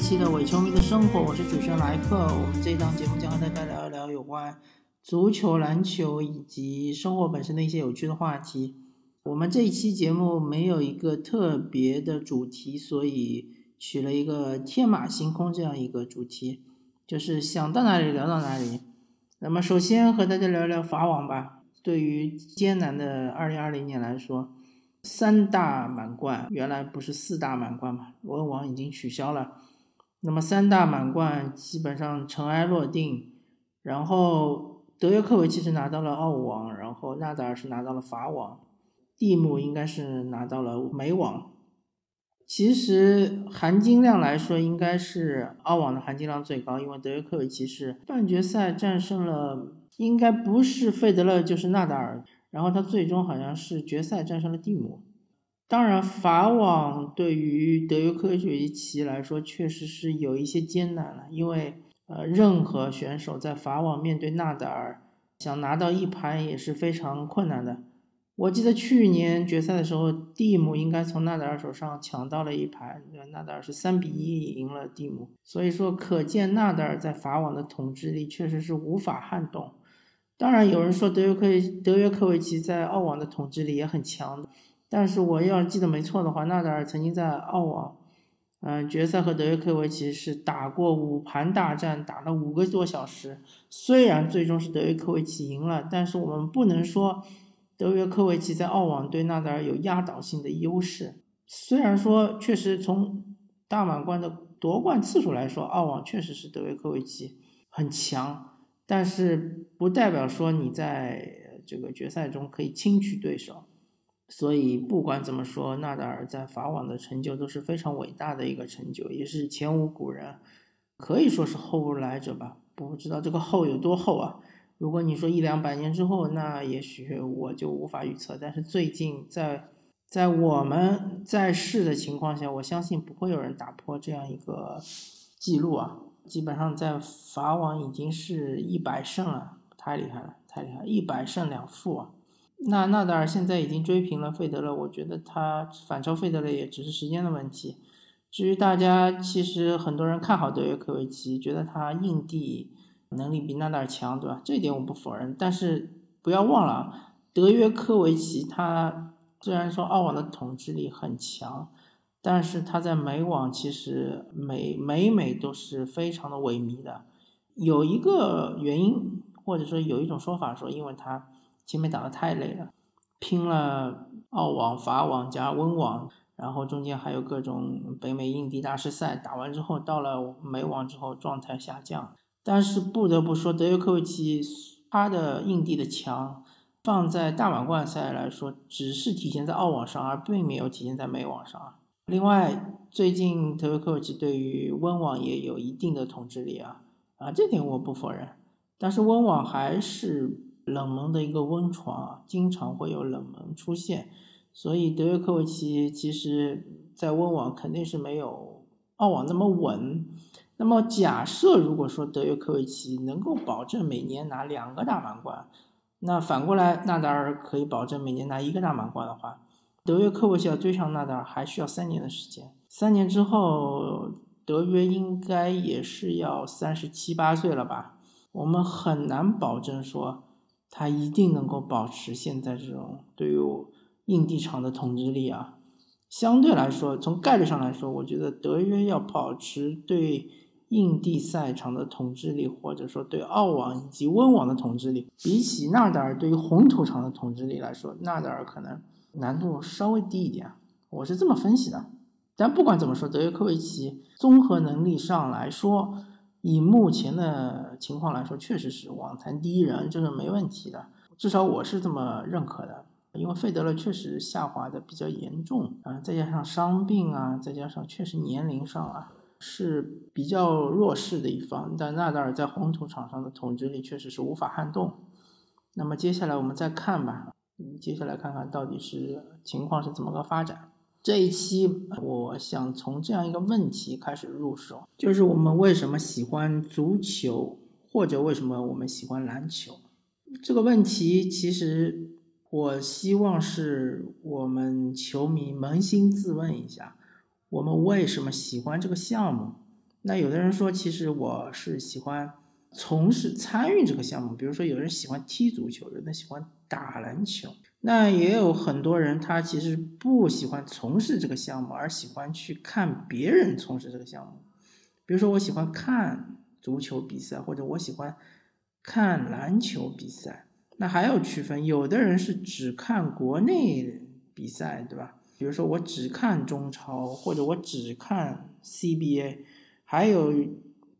期的伪球迷的生活，我是主持人莱克。我们这一档节目将和大家聊一聊有关足球、篮球以及生活本身的一些有趣的话题。我们这一期节目没有一个特别的主题，所以取了一个天马行空这样一个主题，就是想到哪里聊到哪里。那么首先和大家聊聊法网吧。对于艰难的二零二零年来说，三大满贯原来不是四大满贯嘛？温网已经取消了，那么三大满贯基本上尘埃落定。然后德约科维奇是拿到了澳网，然后纳达尔是拿到了法网，蒂姆应该是拿到了美网。其实含金量来说，应该是澳网的含金量最高，因为德约科维奇是半决赛战胜了。应该不是费德勒就是纳达尔，然后他最终好像是决赛战胜了蒂姆。当然，法网对于德约科维奇来说确实是有一些艰难了，因为呃，任何选手在法网面对纳达尔，想拿到一盘也是非常困难的。我记得去年决赛的时候，蒂姆应该从纳达尔手上抢到了一盘，纳达尔是三比一赢了蒂姆，所以说可见纳达尔在法网的统治力确实是无法撼动。当然，有人说德约科德约科维奇在澳网的统治力也很强，但是我要记得没错的话，纳达尔曾经在澳网，嗯，决赛和德约科维奇是打过五盘大战，打了五个多小时。虽然最终是德约科维奇赢了，但是我们不能说德约科维奇在澳网对纳达尔有压倒性的优势。虽然说确实从大满贯的夺冠次数来说，澳网确实是德约科维奇很强。但是不代表说你在这个决赛中可以轻取对手，所以不管怎么说，纳达尔在法网的成就都是非常伟大的一个成就，也是前无古人，可以说是后无来者吧。不知道这个后有多厚啊？如果你说一两百年之后，那也许我就无法预测。但是最近在在我们在世的情况下，我相信不会有人打破这样一个记录啊。基本上在法网已经是一百胜了，太厉害了，太厉害，一百胜两负啊！那纳达尔现在已经追平了费德勒，我觉得他反超费德勒也只是时间的问题。至于大家，其实很多人看好德约科维奇，觉得他硬地能力比纳达尔强，对吧？这一点我不否认。但是不要忘了，德约科维奇他虽然说澳网的统治力很强。但是他在美网其实每每每都是非常的萎靡的，有一个原因或者说有一种说法说，因为他前面打的太累了，拼了澳网、法网加温网，然后中间还有各种北美、印地大师赛，打完之后到了美网之后状态下降。但是不得不说，德约科维奇他的印地的强，放在大满贯赛来说，只是体现在澳网上，而并没有体现在美网上。另外，最近德约科维奇对于温网也有一定的统治力啊，啊，这点我不否认。但是温网还是冷门的一个温床，经常会有冷门出现，所以德约科维奇其实在温网肯定是没有澳网那么稳。那么假设如果说德约科维奇能够保证每年拿两个大满贯，那反过来纳达尔可以保证每年拿一个大满贯的话。德约科维奇要追上纳达尔还需要三年的时间，三年之后，德约应该也是要三十七八岁了吧？我们很难保证说他一定能够保持现在这种对于硬地场的统治力啊。相对来说，从概率上来说，我觉得德约要保持对硬地赛场的统治力，或者说对澳网以及温网的统治力，比起纳达尔对于红土场的统治力来说，纳达尔可能。难度稍微低一点，我是这么分析的。但不管怎么说，德约科维奇综合能力上来说，以目前的情况来说，确实是网坛第一人，这是没问题的。至少我是这么认可的。因为费德勒确实下滑的比较严重啊，再加上伤病啊，再加上确实年龄上啊是比较弱势的一方。但纳达尔在红土场上的统治力确实是无法撼动。那么接下来我们再看吧。接下来看看到底是情况是怎么个发展。这一期我想从这样一个问题开始入手，就是我们为什么喜欢足球，或者为什么我们喜欢篮球？这个问题其实我希望是我们球迷扪心自问一下：我们为什么喜欢这个项目？那有的人说，其实我是喜欢从事参与这个项目，比如说有人喜欢踢足球，有人喜欢打篮球。那也有很多人，他其实不喜欢从事这个项目，而喜欢去看别人从事这个项目。比如说，我喜欢看足球比赛，或者我喜欢看篮球比赛。那还有区分，有的人是只看国内比赛，对吧？比如说，我只看中超，或者我只看 CBA。还有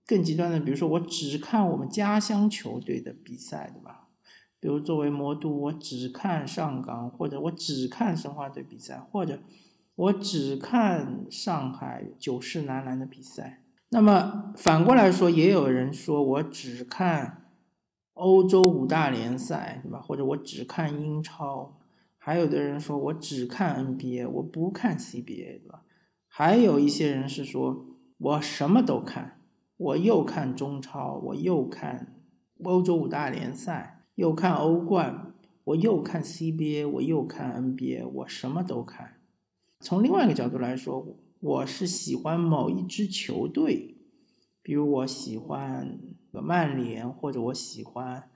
更极端的，比如说我只看我们家乡球队的比赛，对吧？比如作为魔都，我只看上港，或者我只看申花队比赛，或者我只看上海九世男篮的比赛。那么反过来说，也有人说我只看欧洲五大联赛，对吧？或者我只看英超。还有的人说我只看 NBA，我不看 CBA，对吧？还有一些人是说。我什么都看，我又看中超，我又看欧洲五大联赛，又看欧冠，我又看 CBA，我又看 NBA，我什么都看。从另外一个角度来说，我是喜欢某一支球队，比如我喜欢曼联，或者我喜欢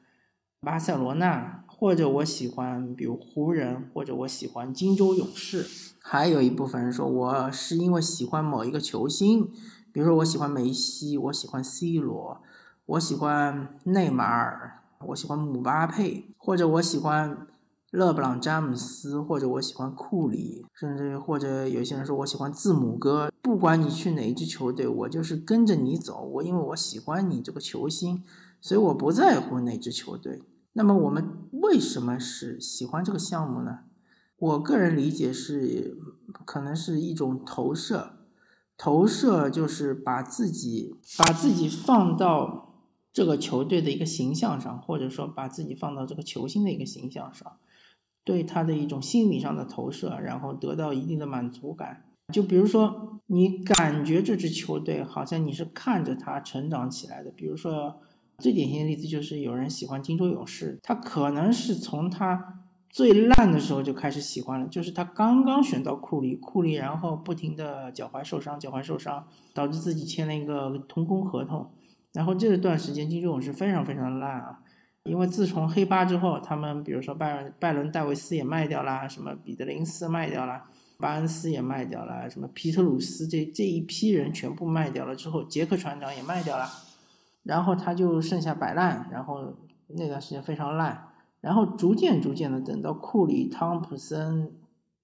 巴塞罗那，或者我喜欢比如湖人，或者我喜欢金州勇士。还有一部分人说我是因为喜欢某一个球星。比如说，我喜欢梅西，我喜欢 C 罗，我喜欢内马尔，我喜欢姆巴佩，或者我喜欢勒布朗詹姆斯，或者我喜欢库里，甚至或者有些人说我喜欢字母哥。不管你去哪一支球队，我就是跟着你走。我因为我喜欢你这个球星，所以我不在乎哪支球队。那么我们为什么是喜欢这个项目呢？我个人理解是，可能是一种投射。投射就是把自己把自己放到这个球队的一个形象上，或者说把自己放到这个球星的一个形象上，对他的一种心理上的投射，然后得到一定的满足感。就比如说，你感觉这支球队好像你是看着他成长起来的。比如说，最典型的例子就是有人喜欢金州勇士，他可能是从他。最烂的时候就开始喜欢了，就是他刚刚选到库里，库里然后不停的脚踝受伤，脚踝受伤，导致自己签了一个童工合同，然后这段时间金州勇士非常非常烂啊，因为自从黑八之后，他们比如说拜拜伦戴维斯也卖掉了，什么彼得林斯卖掉了，巴恩斯也卖掉了，什么皮特鲁斯这这一批人全部卖掉了之后，杰克船长也卖掉了，然后他就剩下摆烂，然后那段时间非常烂。然后逐渐逐渐的，等到库里、汤普森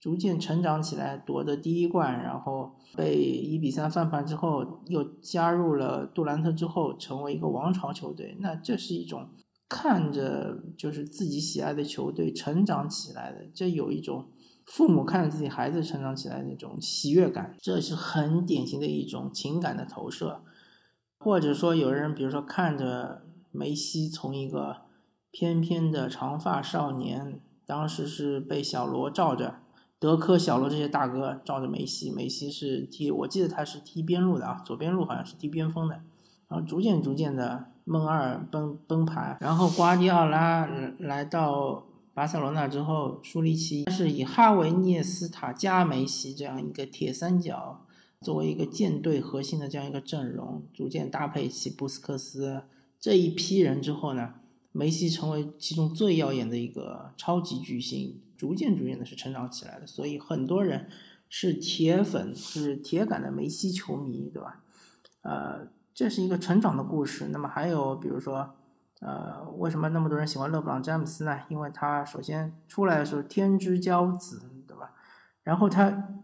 逐渐成长起来，夺得第一冠，然后被一比三翻盘之后，又加入了杜兰特之后，成为一个王朝球队。那这是一种看着就是自己喜爱的球队成长起来的，这有一种父母看着自己孩子成长起来那种喜悦感，这是很典型的一种情感的投射。或者说，有人比如说看着梅西从一个。翩翩的长发少年，当时是被小罗罩着，德科、小罗这些大哥罩着梅西。梅西是踢，我记得他是踢边路的啊，左边路好像是踢边锋的。然后逐渐逐渐的，梦二崩崩盘。然后瓜迪奥拉来到巴塞罗那之后，舒利奇是以哈维、涅斯塔加梅西这样一个铁三角作为一个舰队核心的这样一个阵容，逐渐搭配起布斯克斯这一批人之后呢？梅西成为其中最耀眼的一个超级巨星，逐渐逐渐的是成长起来的，所以很多人是铁粉，是铁杆的梅西球迷，对吧？呃，这是一个成长的故事。那么还有比如说，呃，为什么那么多人喜欢勒布朗詹姆斯呢？因为他首先出来的时候天之骄子，对吧？然后他。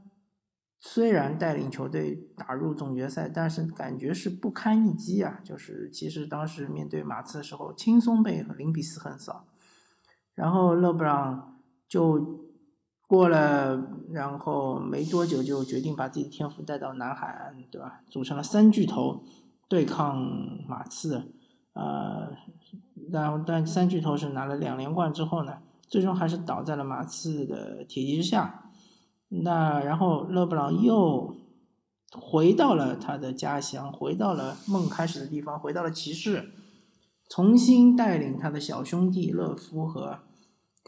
虽然带领球队打入总决赛，但是感觉是不堪一击啊！就是其实当时面对马刺的时候，轻松被零比四横扫。然后勒布朗就过了，然后没多久就决定把自己的天赋带到南海岸，对吧？组成了三巨头对抗马刺，呃，然后但三巨头是拿了两连冠之后呢，最终还是倒在了马刺的铁蹄之下。那然后，勒布朗又回到了他的家乡，回到了梦开始的地方，回到了骑士，重新带领他的小兄弟勒夫和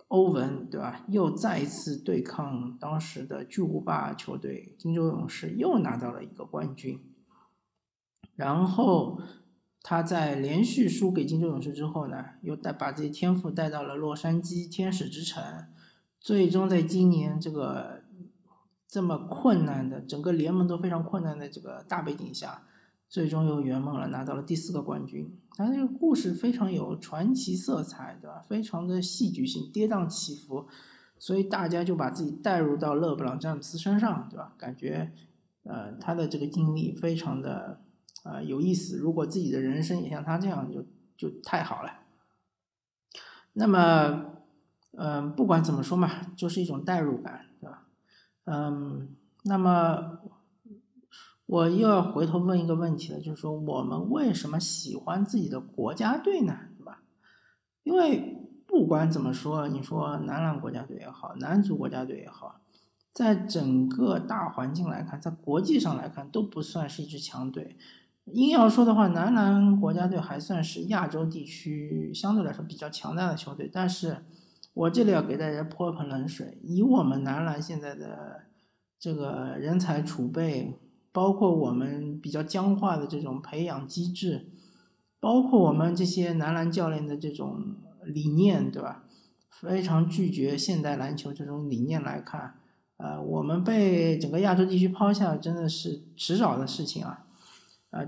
欧文，对吧？又再一次对抗当时的巨无霸球队金州勇士，又拿到了一个冠军。然后他在连续输给金州勇士之后呢，又带把这些天赋带到了洛杉矶天使之城，最终在今年这个这么困难的整个联盟都非常困难的这个大背景下。最终又圆梦了，拿到了第四个冠军。他这个故事非常有传奇色彩，对吧？非常的戏剧性，跌宕起伏，所以大家就把自己带入到勒布朗詹姆斯身上，对吧？感觉，呃，他的这个经历非常的，呃，有意思。如果自己的人生也像他这样，就就太好了。那么，嗯，不管怎么说嘛，就是一种代入感，对吧？嗯，那么。我又要回头问一个问题了，就是说我们为什么喜欢自己的国家队呢？对吧？因为不管怎么说，你说男篮国家队也好，男足国家队也好，在整个大环境来看，在国际上来看，都不算是一支强队。硬要说的话，男篮国家队还算是亚洲地区相对来说比较强大的球队。但是我这里要给大家泼一盆冷水，以我们男篮现在的这个人才储备。包括我们比较僵化的这种培养机制，包括我们这些男篮教练的这种理念，对吧？非常拒绝现代篮球这种理念来看，呃，我们被整个亚洲地区抛下，真的是迟早的事情啊！啊，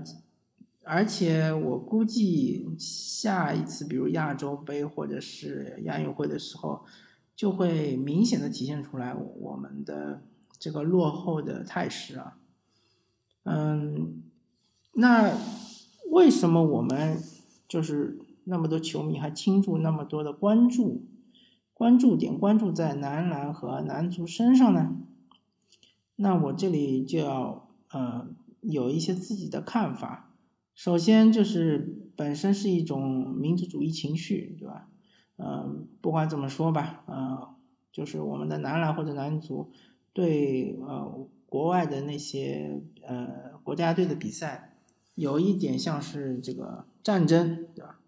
而且我估计下一次，比如亚洲杯或者是亚运会的时候，就会明显的体现出来我们的这个落后的态势啊！嗯，那为什么我们就是那么多球迷还倾注那么多的关注，关注点关注在男篮和男足身上呢？那我这里就要呃有一些自己的看法。首先就是本身是一种民族主义情绪，对吧？嗯，不管怎么说吧，呃，就是我们的男篮或者男足对呃。国外的那些呃国家队的比赛，有一点像是这个战争，对吧？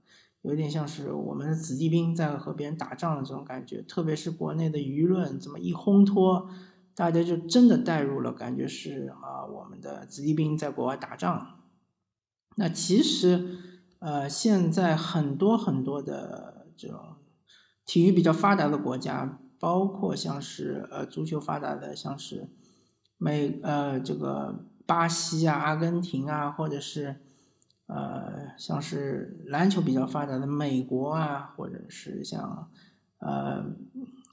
有点像是我们的子弟兵在和别人打仗的这种感觉。特别是国内的舆论这么一烘托，大家就真的带入了，感觉是啊，我们的子弟兵在国外打仗。那其实呃，现在很多很多的这种体育比较发达的国家，包括像是呃足球发达的，像是。美呃，这个巴西啊、阿根廷啊，或者是呃，像是篮球比较发达的美国啊，或者是像呃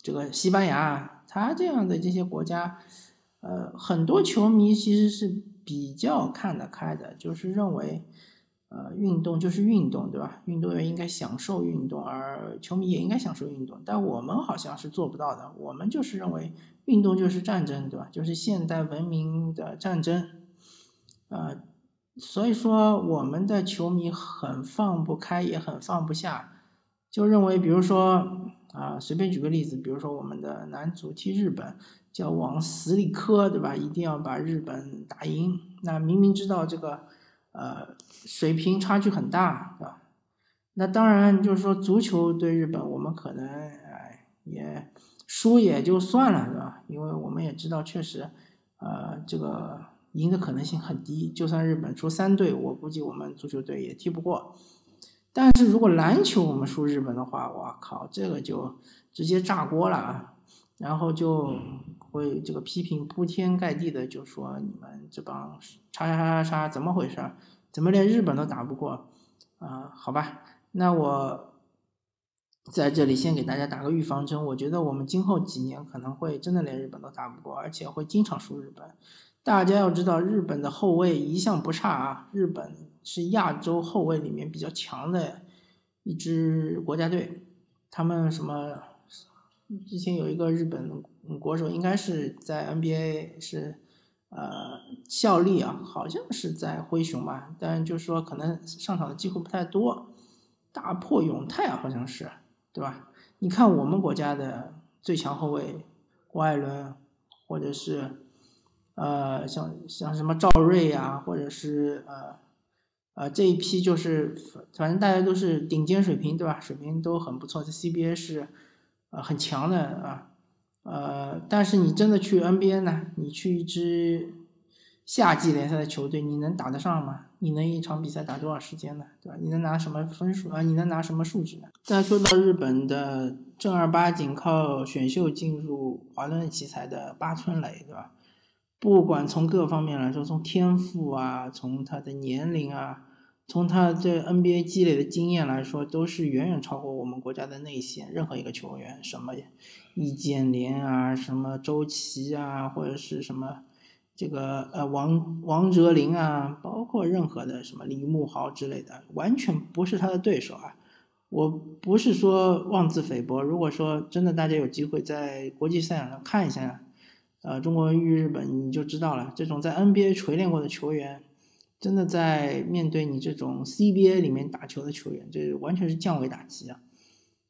这个西班牙，他这样的这些国家，呃，很多球迷其实是比较看得开的，就是认为。呃，运动就是运动，对吧？运动员应该享受运动，而球迷也应该享受运动。但我们好像是做不到的。我们就是认为运动就是战争，对吧？就是现代文明的战争。呃，所以说我们的球迷很放不开，也很放不下，就认为，比如说啊，随便举个例子，比如说我们的男足踢日本，叫往死里磕，对吧？一定要把日本打赢。那明明知道这个。呃，水平差距很大，是吧？那当然就是说，足球对日本，我们可能哎也输也就算了，是吧？因为我们也知道，确实，呃，这个赢的可能性很低。就算日本出三队，我估计我们足球队也踢不过。但是如果篮球我们输日本的话，我靠，这个就直接炸锅了啊！然后就会这个批评铺天盖地的，就说你们这帮叉叉叉叉叉怎么回事？怎么连日本都打不过？啊，好吧，那我在这里先给大家打个预防针。我觉得我们今后几年可能会真的连日本都打不过，而且会经常输日本。大家要知道，日本的后卫一向不差啊，日本是亚洲后卫里面比较强的一支国家队。他们什么？之前有一个日本国手，应该是在 NBA 是呃效力啊，好像是在灰熊吧，但就是说可能上场的机会不太多。大破永泰啊，好像是对吧？你看我们国家的最强后卫郭艾伦，或者是呃像像什么赵睿啊，或者是呃呃这一批就是反正大家都是顶尖水平对吧？水平都很不错，在 CBA 是。呃很强的啊，呃，但是你真的去 NBA 呢，你去一支夏季联赛的球队，你能打得上吗？你能一场比赛打多少时间呢？对吧？你能拿什么分数啊？你能拿什么数据呢？再说到日本的正儿八经靠选秀进入华伦奇才的八村垒，对吧？不管从各方面来说，从天赋啊，从他的年龄啊，从他这 NBA 积累的经验来说，都是远远超过我们国家的内线任何一个球员。什么易建联啊，什么周琦啊，或者是什么这个呃王王哲林啊，包括任何的什么李慕豪之类的，完全不是他的对手啊！我不是说妄自菲薄，如果说真的大家有机会在国际赛场上看一下。呃，中国遇日本你就知道了，这种在 NBA 锤炼过的球员，真的在面对你这种 CBA 里面打球的球员，这完全是降维打击啊！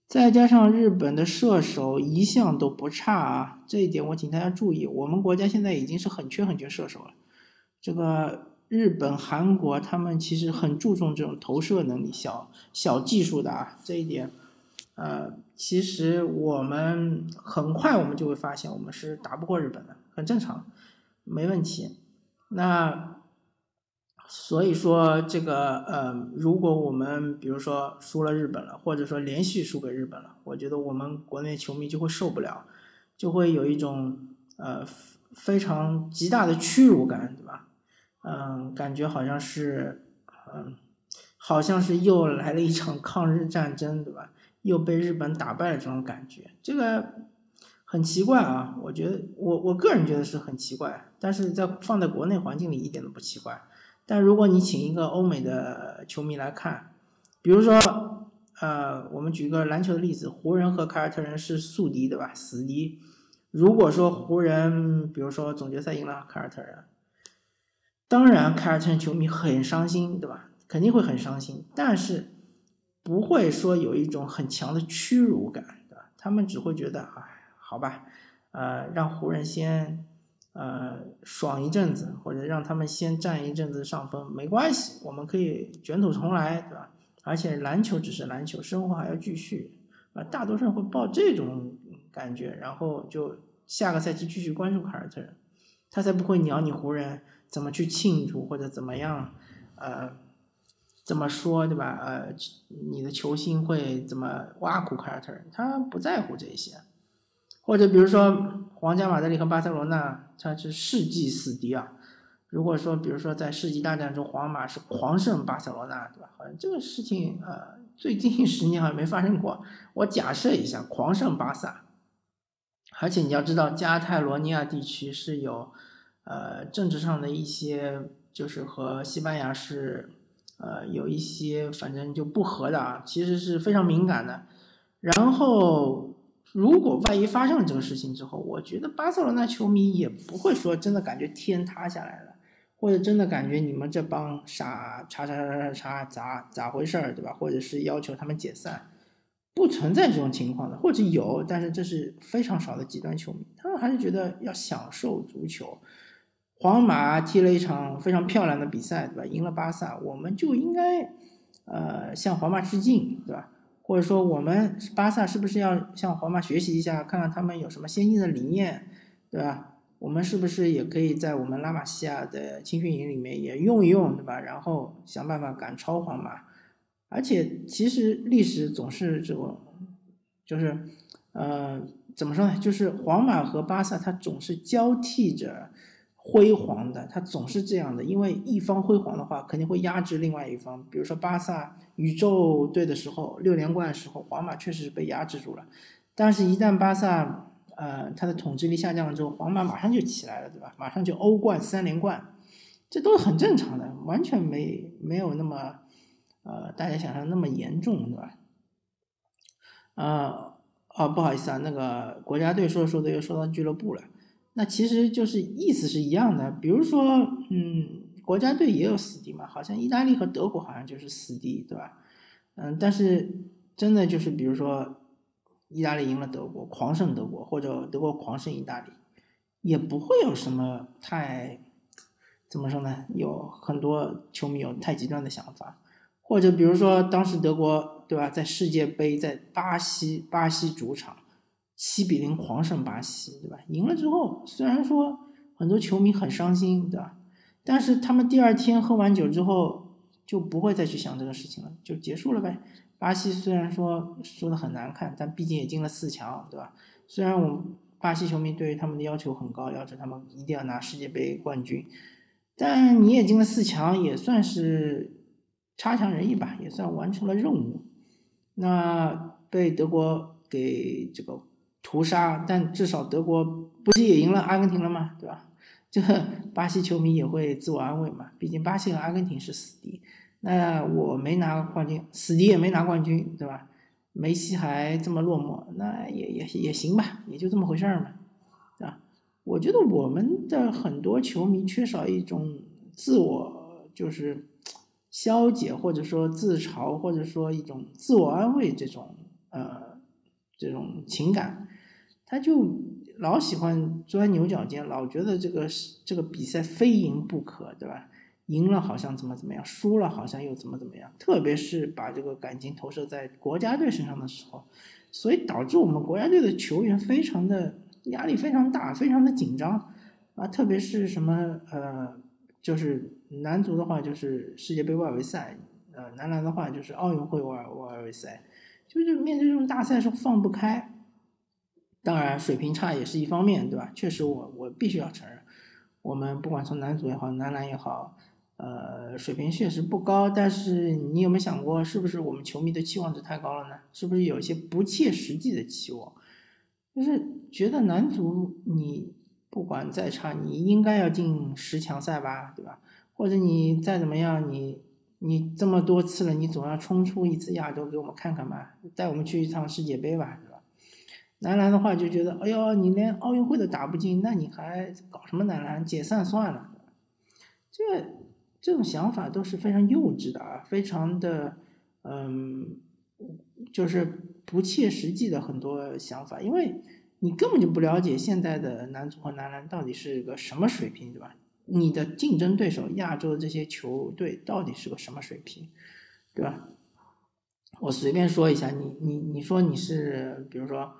再加上日本的射手一向都不差啊，这一点我请大家注意，我们国家现在已经是很缺很缺射手了。这个日本、韩国他们其实很注重这种投射能力、小小技术的啊，这一点。呃，其实我们很快我们就会发现，我们是打不过日本的，很正常，没问题。那所以说这个呃，如果我们比如说输了日本了，或者说连续输给日本了，我觉得我们国内球迷就会受不了，就会有一种呃非常极大的屈辱感，对吧？嗯，感觉好像是嗯，好像是又来了一场抗日战争，对吧？又被日本打败了，这种感觉，这个很奇怪啊！我觉得，我我个人觉得是很奇怪，但是在放在国内环境里一点都不奇怪。但如果你请一个欧美的球迷来看，比如说，呃，我们举个篮球的例子，湖人和凯尔特人是宿敌，对吧？死敌。如果说湖人，比如说总决赛赢了凯尔特人，当然凯尔特人球迷很伤心，对吧？肯定会很伤心，但是。不会说有一种很强的屈辱感，对吧？他们只会觉得，哎，好吧，呃，让湖人先，呃，爽一阵子，或者让他们先占一阵子上风，没关系，我们可以卷土重来，对吧？而且篮球只是篮球，生活还要继续，啊，大多数人会抱这种感觉，然后就下个赛季继续关注凯尔特人，他才不会鸟你湖人怎么去庆祝或者怎么样，呃。怎么说对吧？呃，你的球星会怎么挖苦凯尔特人？他不在乎这些。或者比如说皇家马德里和巴塞罗那，它是世纪死敌啊。如果说比如说在世纪大战中，皇马是狂胜巴塞罗那，对吧？好像这个事情呃，最近 十年好像没发生过。我假设一下，狂胜巴萨。而且你要知道，加泰罗尼亚地区是有呃政治上的一些，就是和西班牙是。呃，有一些反正就不和的啊，其实是非常敏感的。然后，如果万一发生了这个事情之后，我觉得巴塞罗那球迷也不会说真的感觉天塌下来了，或者真的感觉你们这帮傻叉叉叉叉叉咋咋回事儿，对吧？或者是要求他们解散，不存在这种情况的，或者有，但是这是非常少的极端球迷，他们还是觉得要享受足球。皇马踢了一场非常漂亮的比赛，对吧？赢了巴萨，我们就应该，呃，向皇马致敬，对吧？或者说，我们巴萨是不是要向皇马学习一下，看看他们有什么先进的理念，对吧？我们是不是也可以在我们拉玛西亚的青训营里面也用一用，对吧？然后想办法赶超皇马。而且，其实历史总是这种，就是，呃，怎么说呢？就是皇马和巴萨，它总是交替着。辉煌的，他总是这样的，因为一方辉煌的话，肯定会压制另外一方。比如说巴萨宇宙队的时候，六连冠的时候，皇马确实是被压制住了。但是，一旦巴萨呃他的统治力下降了之后，皇马马上就起来了，对吧？马上就欧冠三连冠，这都是很正常的，完全没没有那么呃大家想象那么严重，对吧？呃哦，不好意思啊，那个国家队说说着又说到俱乐部了。那其实就是意思是一样的，比如说，嗯，国家队也有死敌嘛，好像意大利和德国好像就是死敌，对吧？嗯，但是真的就是，比如说，意大利赢了德国，狂胜德国，或者德国狂胜意大利，也不会有什么太，怎么说呢？有很多球迷有太极端的想法，或者比如说当时德国，对吧？在世界杯在巴西，巴西主场。七比零狂胜巴西，对吧？赢了之后，虽然说很多球迷很伤心，对吧？但是他们第二天喝完酒之后就不会再去想这个事情了，就结束了呗。巴西虽然说说的很难看，但毕竟也进了四强，对吧？虽然我们巴西球迷对于他们的要求很高，要求他们一定要拿世界杯冠军，但你也进了四强，也算是差强人意吧，也算完成了任务。那被德国给这个屠杀，但至少德国不是也赢了阿根廷了吗？对吧？这 巴西球迷也会自我安慰嘛，毕竟巴西和阿根廷是死敌。那我没拿冠军，死敌也没拿冠军，对吧？梅西还这么落寞，那也也也行吧，也就这么回事儿嘛，对吧？我觉得我们的很多球迷缺少一种自我，就是消解或者说自嘲或者说一种自我安慰这种呃这种情感，他就老喜欢钻牛角尖，老觉得这个这个比赛非赢不可，对吧？赢了好像怎么怎么样，输了好像又怎么怎么样，特别是把这个感情投射在国家队身上的时候，所以导致我们国家队的球员非常的压力非常大，非常的紧张啊，特别是什么呃，就是男足的话就是世界杯外围赛，呃，男篮的话就是奥运会外外围赛，就是面对这种大赛是放不开。当然水平差也是一方面，对吧？确实我我必须要承认，我们不管从男足也好，男篮也好。呃，水平确实不高，但是你有没有想过，是不是我们球迷的期望值太高了呢？是不是有一些不切实际的期望？就是觉得男足你不管再差，你应该要进十强赛吧，对吧？或者你再怎么样，你你这么多次了，你总要冲出一次亚洲给我们看看吧，带我们去一趟世界杯吧，是吧？男篮的话就觉得，哎呦，你连奥运会都打不进，那你还搞什么男篮？解散算了，这。这种想法都是非常幼稚的啊，非常的，嗯，就是不切实际的很多想法，因为你根本就不了解现在的男足和男篮到底是个什么水平，对吧？你的竞争对手亚洲的这些球队到底是个什么水平，对吧？我随便说一下，你你你说你是，比如说，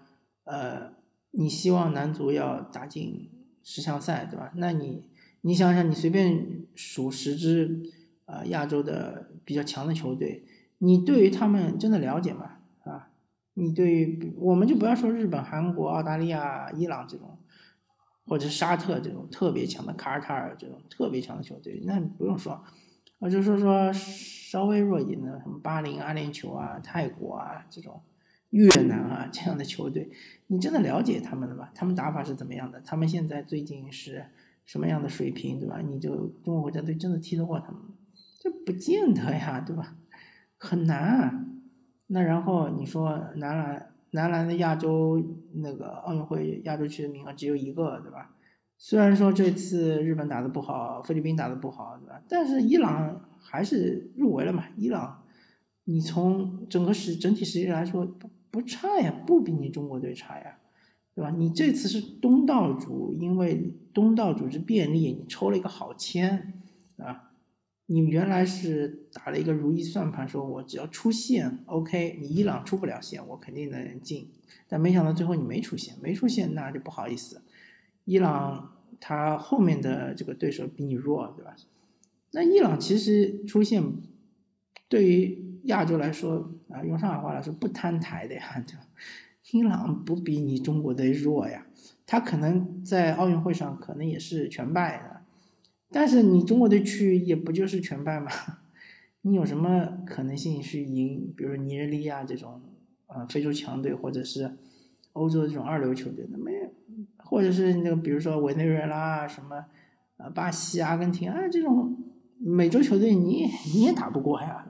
呃，你希望男足要打进十强赛，对吧？那你。你想想，你随便数十支，呃，亚洲的比较强的球队，你对于他们真的了解吗？啊，你对于我们就不要说日本、韩国、澳大利亚、伊朗这种，或者沙特这种特别强的卡尔塔尔这种特别强的球队，那不用说，我就说说稍微弱一点的，什么巴林、阿联酋啊、泰国啊这种，越南啊这样的球队，你真的了解他们了吗？他们打法是怎么样的？他们现在最近是？什么样的水平，对吧？你就中国国家队真的踢得过他们？这不见得呀，对吧？很难啊。那然后你说男篮，男篮的亚洲那个奥运会亚洲区的名额只有一个，对吧？虽然说这次日本打的不好，菲律宾打的不好，对吧？但是伊朗还是入围了嘛。伊朗，你从整个实整体实力来说不不差呀，不比你中国队差呀。对吧？你这次是东道主，因为东道主之便利，你抽了一个好签，啊，你原来是打了一个如意算盘，说我只要出线，OK，你伊朗出不了线，我肯定能进。但没想到最后你没出线，没出线那就不好意思，伊朗他后面的这个对手比你弱，对吧？那伊朗其实出线，对于亚洲来说啊，用上海话来说不摊台的呀，对吧？伊朗不比你中国队弱呀，他可能在奥运会上可能也是全败的，但是你中国队去也不就是全败吗？你有什么可能性去赢？比如尼日利亚这种呃非洲强队，或者是欧洲这种二流球队的没？或者是那个比如说委内瑞拉什么呃巴西、阿根廷啊这种美洲球队，你你也打不过呀。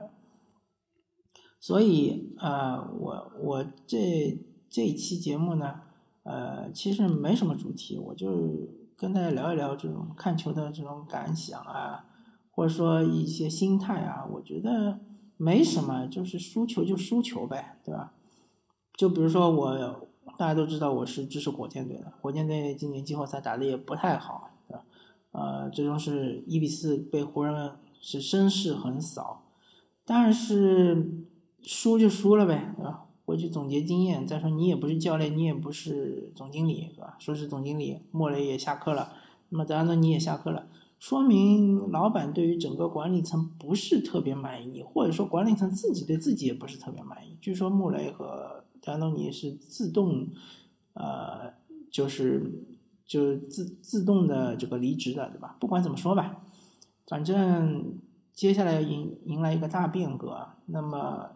所以呃，我我这。这期节目呢，呃，其实没什么主题，我就跟大家聊一聊这种看球的这种感想啊，或者说一些心态啊，我觉得没什么，就是输球就输球呗，对吧？就比如说我，大家都知道我是支持火箭队的，火箭队今年季后赛打的也不太好，对吧？呃，最终是一比四被湖人是声势横扫，但是输就输了呗，对吧？回去总结经验。再说你也不是教练，你也不是总经理，是吧？说是总经理，莫雷也下课了，那么德安东尼也下课了，说明老板对于整个管理层不是特别满意，或者说管理层自己对自己也不是特别满意。据说穆雷和德安东尼是自动，呃，就是就是自自动的这个离职的，对吧？不管怎么说吧，反正。接下来要迎迎来一个大变革，那么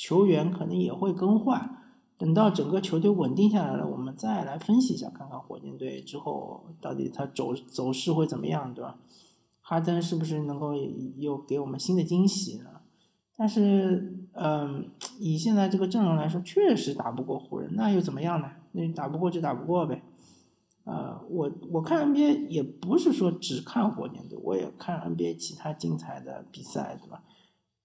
球员可能也会更换。等到整个球队稳定下来了，我们再来分析一下，看看火箭队之后到底它走走势会怎么样，对吧？哈登是不是能够又给我们新的惊喜呢？但是，嗯，以现在这个阵容来说，确实打不过湖人，那又怎么样呢？那打不过就打不过呗。呃，我我看 NBA 也不是说只看火箭队，我也看 NBA 其他精彩的比赛，对吧？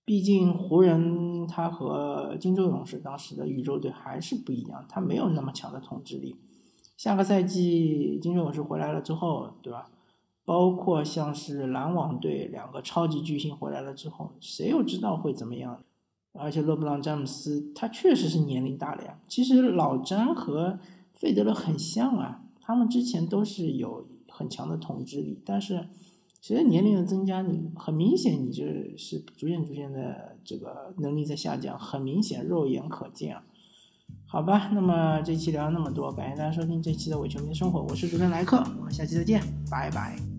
毕竟湖人他和金州勇士当时的宇宙队还是不一样，他没有那么强的统治力。下个赛季金州勇士回来了之后，对吧？包括像是篮网队两个超级巨星回来了之后，谁又知道会怎么样？而且勒布朗詹姆斯他确实是年龄大了呀。其实老詹和费德勒很像啊。他们之前都是有很强的统治力，但是随着年龄的增加，你很明显你就是逐渐逐渐的这个能力在下降，很明显肉眼可见啊。好吧，那么这期聊了那么多，感谢大家收听这期的伪球迷的生活，我是主持人莱克，我们下期再见，拜拜。